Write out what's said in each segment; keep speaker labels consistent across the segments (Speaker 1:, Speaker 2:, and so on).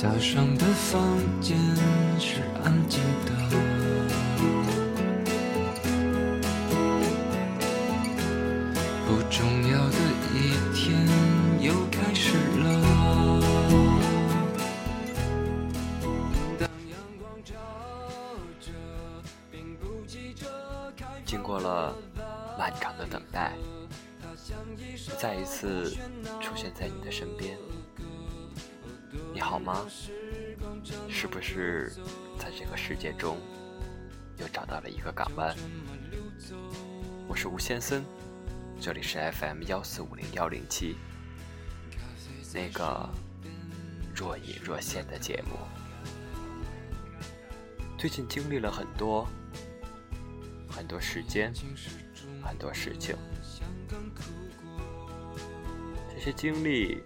Speaker 1: 早上的房间是安静的，不重要的一天又开始了。当阳光照着，
Speaker 2: 经过了漫长的等待，再一次出现在你的身边。好吗？是不是在这个世界中又找到了一个港湾？我是吴先森，这里是 FM 幺四五零幺零七，那个若隐若现的节目。最近经历了很多很多时间，很多事情，这些经历。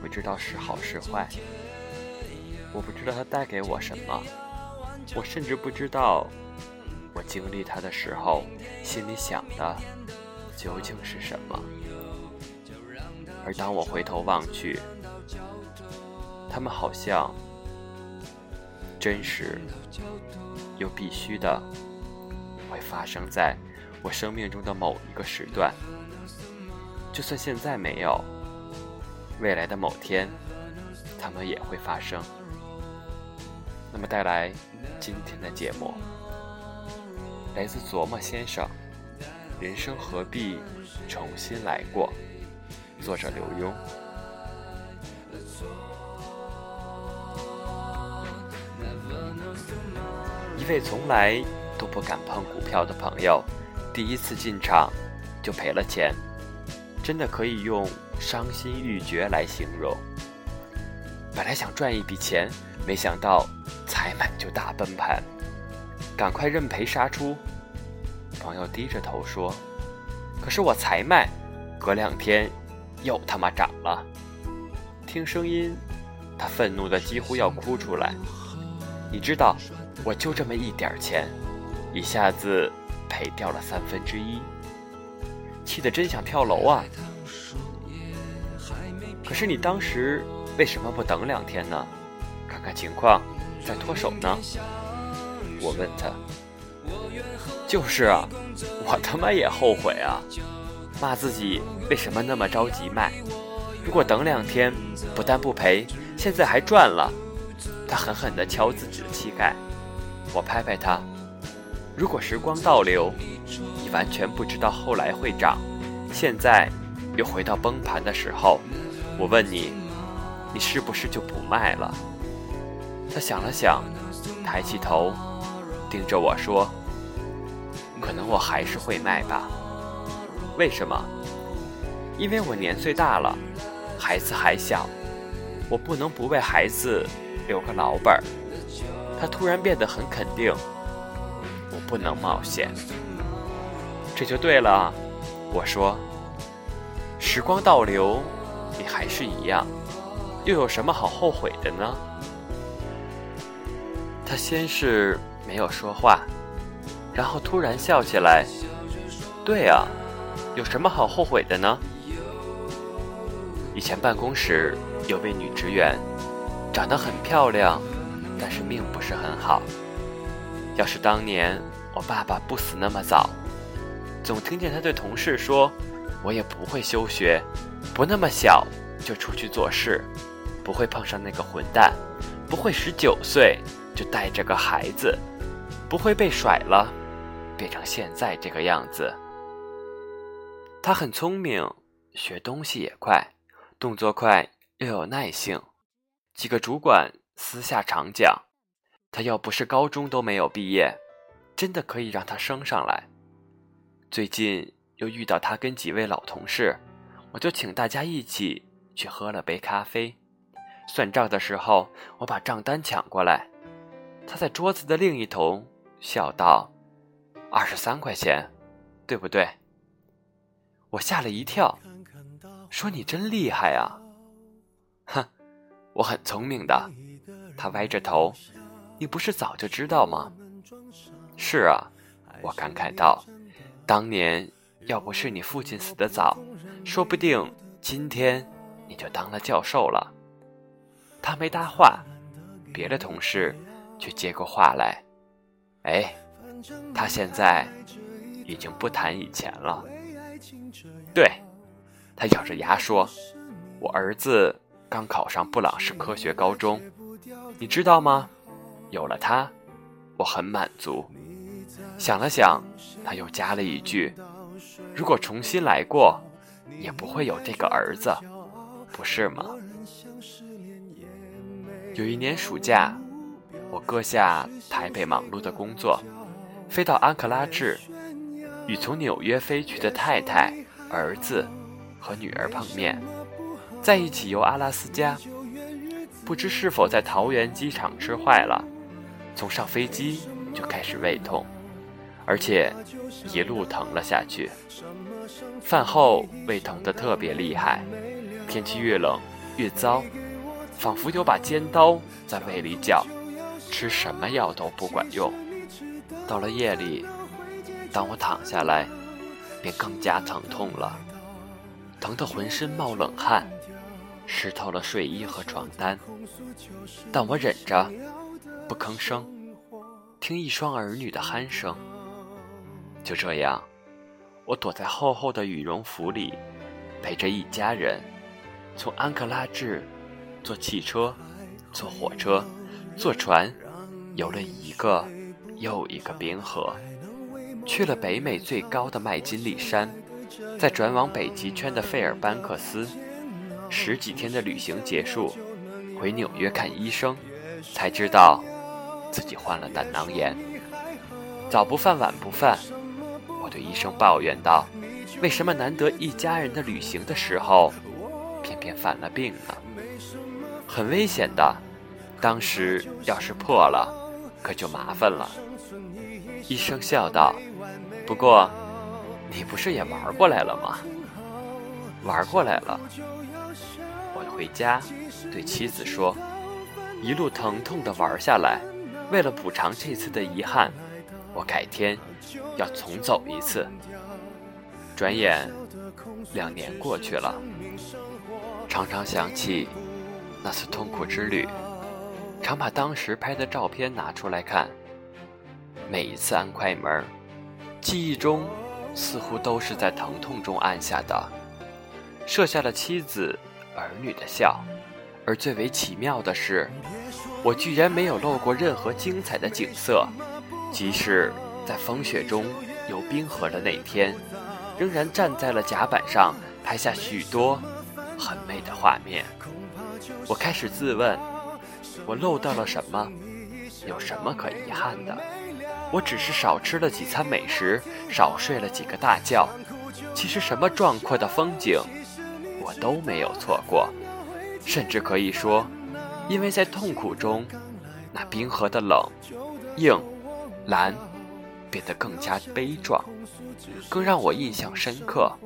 Speaker 2: 不知道是好是坏，我不知道它带给我什么，我甚至不知道我经历它的时候心里想的究竟是什么。而当我回头望去，他们好像真实又必须的会发生在我生命中的某一个时段，就算现在没有。未来的某天，他们也会发生。那么，带来今天的节目，来自琢磨先生，《人生何必重新来过》，作者刘墉。一位从来都不敢碰股票的朋友，第一次进场就赔了钱，真的可以用。伤心欲绝来形容。本来想赚一笔钱，没想到才买就大崩盘，赶快认赔杀出。朋友低着头说：“可是我才卖，隔两天又他妈涨了。”听声音，他愤怒的几乎要哭出来。你知道，我就这么一点钱，一下子赔掉了三分之一，气得真想跳楼啊！可是你当时为什么不等两天呢？看看情况再脱手呢？我问他。就是啊，我他妈也后悔啊，骂自己为什么那么着急卖。如果等两天，不但不赔，现在还赚了。他狠狠地敲自己的膝盖。我拍拍他。如果时光倒流，完全不知道后来会涨，现在又回到崩盘的时候。我问你，你是不是就不卖了？他想了想，抬起头，盯着我说：“可能我还是会卖吧。为什么？因为我年岁大了，孩子还小，我不能不为孩子留个老本儿。”他突然变得很肯定：“我不能冒险。”这就对了，我说：“时光倒流。”你还是一样，又有什么好后悔的呢？他先是没有说话，然后突然笑起来。对啊，有什么好后悔的呢？以前办公室有位女职员，长得很漂亮，但是命不是很好。要是当年我爸爸不死那么早，总听见他对同事说。我也不会休学，不那么小就出去做事，不会碰上那个混蛋，不会十九岁就带着个孩子，不会被甩了，变成现在这个样子。他很聪明，学东西也快，动作快又有耐性。几个主管私下常讲，他要不是高中都没有毕业，真的可以让他升上来。最近。又遇到他跟几位老同事，我就请大家一起去喝了杯咖啡。算账的时候，我把账单抢过来，他在桌子的另一头笑道：“二十三块钱，对不对？”我吓了一跳，说：“你真厉害啊！”哼，我很聪明的。他歪着头：“你不是早就知道吗？”是啊，我感慨道：“当年。”要不是你父亲死得早，说不定今天你就当了教授了。他没搭话，别的同事却接过话来：“哎，他现在已经不谈以前了。”对，他咬着牙说：“我儿子刚考上布朗市科学高中，你知道吗？有了他，我很满足。”想了想，他又加了一句：“如果重新来过，也不会有这个儿子，不是吗？”有一年暑假，我搁下台北忙碌的工作，飞到安克拉治，与从纽约飞去的太太、儿子和女儿碰面，在一起游阿拉斯加。不知是否在桃园机场吃坏了，从上飞机就开始胃痛。而且一路疼了下去，饭后胃疼得特别厉害，天气越冷越糟，仿佛有把尖刀在胃里绞，吃什么药都不管用。到了夜里，当我躺下来，便更加疼痛了，疼得浑身冒冷汗，湿透了睡衣和床单，但我忍着，不吭声，听一双儿女的鼾声。就这样，我躲在厚厚的羽绒服里，陪着一家人，从安克拉治坐汽车、坐火车、坐船，游了一个又一个冰河，去了北美最高的麦金利山，再转往北极圈的费尔班克斯。十几天的旅行结束，回纽约看医生，才知道自己患了胆囊炎。早不犯，晚不犯。对医生抱怨道：“为什么难得一家人的旅行的时候，偏偏犯了病呢？很危险的，当时要是破了，可就麻烦了。”医生笑道：“不过，你不是也玩过来了吗？玩过来了。”我回家对妻子说：“一路疼痛的玩下来，为了补偿这次的遗憾。”我改天要重走一次。转眼两年过去了，常常想起那次痛苦之旅，常把当时拍的照片拿出来看。每一次按快门，记忆中似乎都是在疼痛中按下的，摄下了妻子儿女的笑。而最为奇妙的是，我居然没有漏过任何精彩的景色。即使在风雪中游冰河的那天，仍然站在了甲板上拍下许多很美的画面。我开始自问：我漏到了什么？有什么可遗憾的？我只是少吃了几餐美食，少睡了几个大觉。其实什么壮阔的风景，我都没有错过。甚至可以说，因为在痛苦中，那冰河的冷、硬。蓝变得更加悲壮，更让我印象深刻。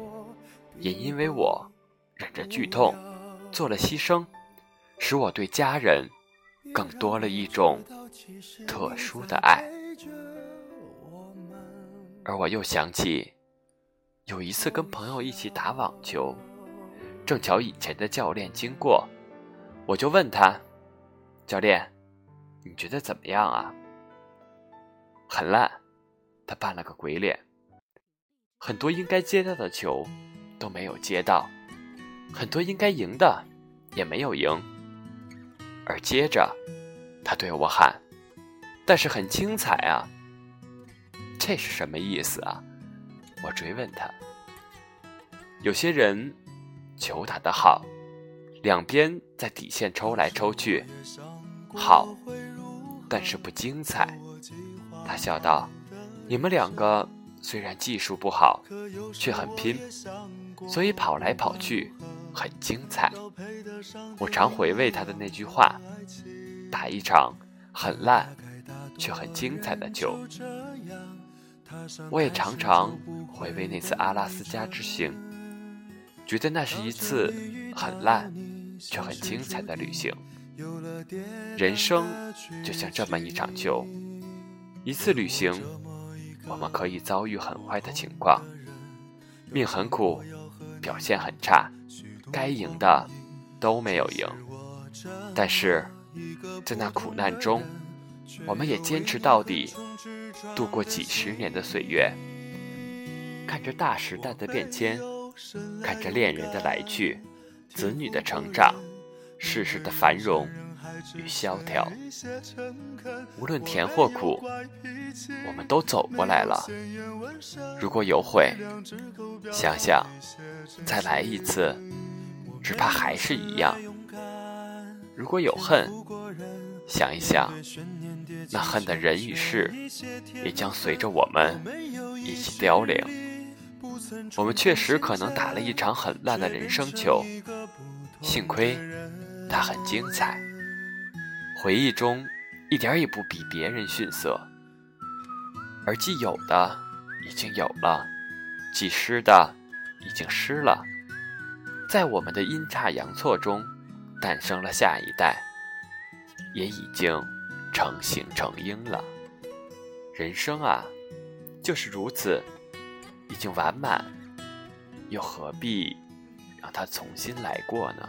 Speaker 2: 也因为我忍着剧痛做了牺牲，使我对家人更多了一种特殊的爱。而我又想起有一次跟朋友一起打网球，正巧以前的教练经过，我就问他：“教练，你觉得怎么样啊？”很烂，他扮了个鬼脸。很多应该接到的球都没有接到，很多应该赢的也没有赢。而接着，他对我喊：“但是很精彩啊！”这是什么意思啊？我追问他。有些人球打得好，两边在底线抽来抽去，好，但是不精彩。他笑道：“你们两个虽然技术不好，却很拼，所以跑来跑去很精彩。”我常回味他的那句话：“打一场很烂却很精彩的球。”我也常常回味那次阿拉斯加之行，觉得那是一次很烂却很精彩的旅行。人生就像这么一场球。一次旅行，我们可以遭遇很坏的情况，命很苦，表现很差，该赢的都没有赢，但是在那苦难中，我们也坚持到底，度过几十年的岁月，看着大时代的变迁，看着恋人的来去，子女的成长，世事的繁荣与萧条。无论甜或苦，我们都走过来了。如果有悔，想想再来一次，只怕还是一样。如果有恨，想一想，那恨的人与事，也将随着我们一起凋零。我们确实可能打了一场很烂的人生球，幸亏它很精彩。回忆中一点也不比别人逊色，而既有的已经有了，既失的已经失了，在我们的阴差阳错中。诞生了下一代，也已经成形成英了。人生啊，就是如此，已经完满，又何必让它重新来过呢？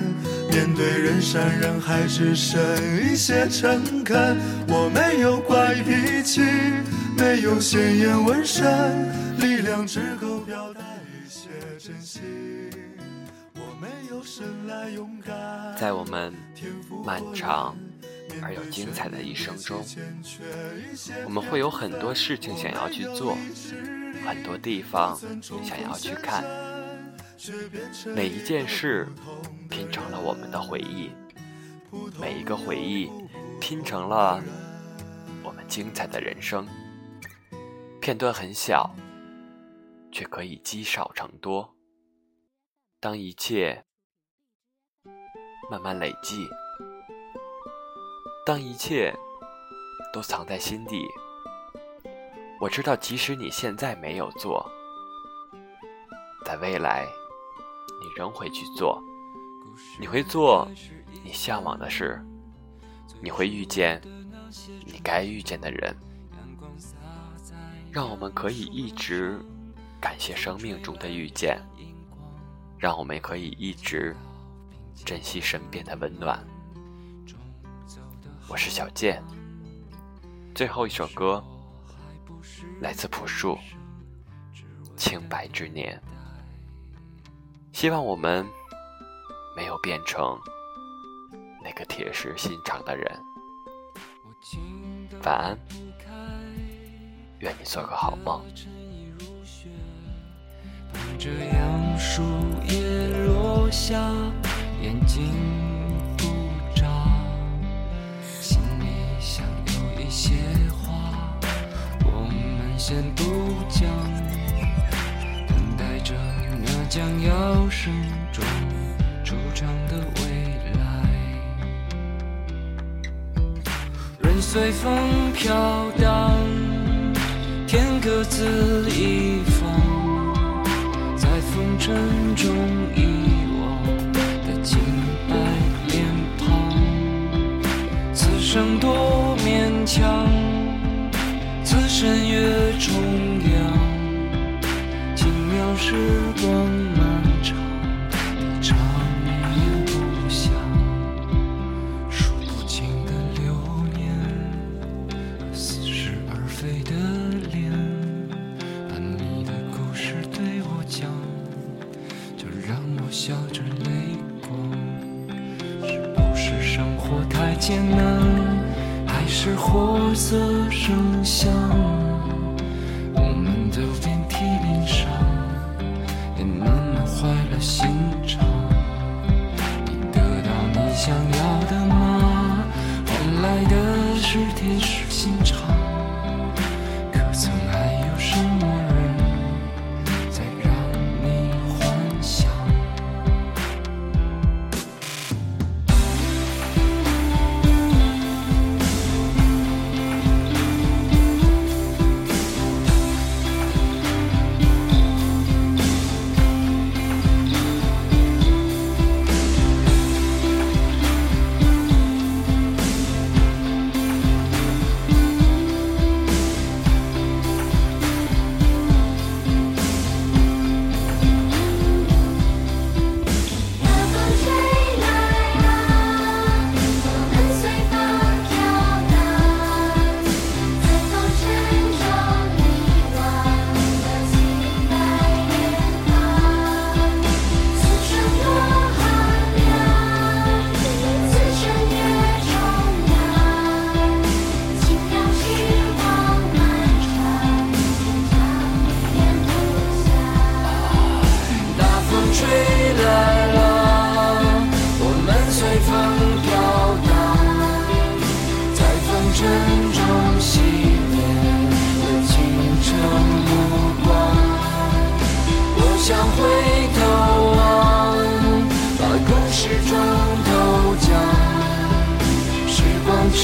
Speaker 1: 对人山人海只剩一些诚恳。我没有怪脾气，没有鲜艳纹身。力量只够表达一些真心。
Speaker 2: 在我们漫长而又精彩的一生中，我们会有很多事情想要去做，很多地方想要去看。每一件事拼成了我们的回忆，每一个回忆拼成了我们精彩的人生。片段很小。却可以积少成多。当一切慢慢累积，当一切都藏在心底，我知道，即使你现在没有做，在未来，仍会去做。你会做你向往的事，你会遇见你该遇见的人，让我们可以一直。感谢生命中的遇见，让我们可以一直珍惜身边的温暖。我是小健，最后一首歌来自朴树，《清白之年》。希望我们没有变成那个铁石心肠的人。晚安，愿你做个好梦。
Speaker 1: 这样树叶落下，眼睛不眨，心里想有一些话，我们先不讲，将要慎重出场的未来。任随风飘荡，天各自一方。在风尘中遗忘的清白脸庞，此生多勉强，此生越重阳，轻描时光艰难，还是活色生香？吹来了，我们随风飘荡，在风尘中熄灭了清澈目光。我想回头望，把故事全都讲。时光去。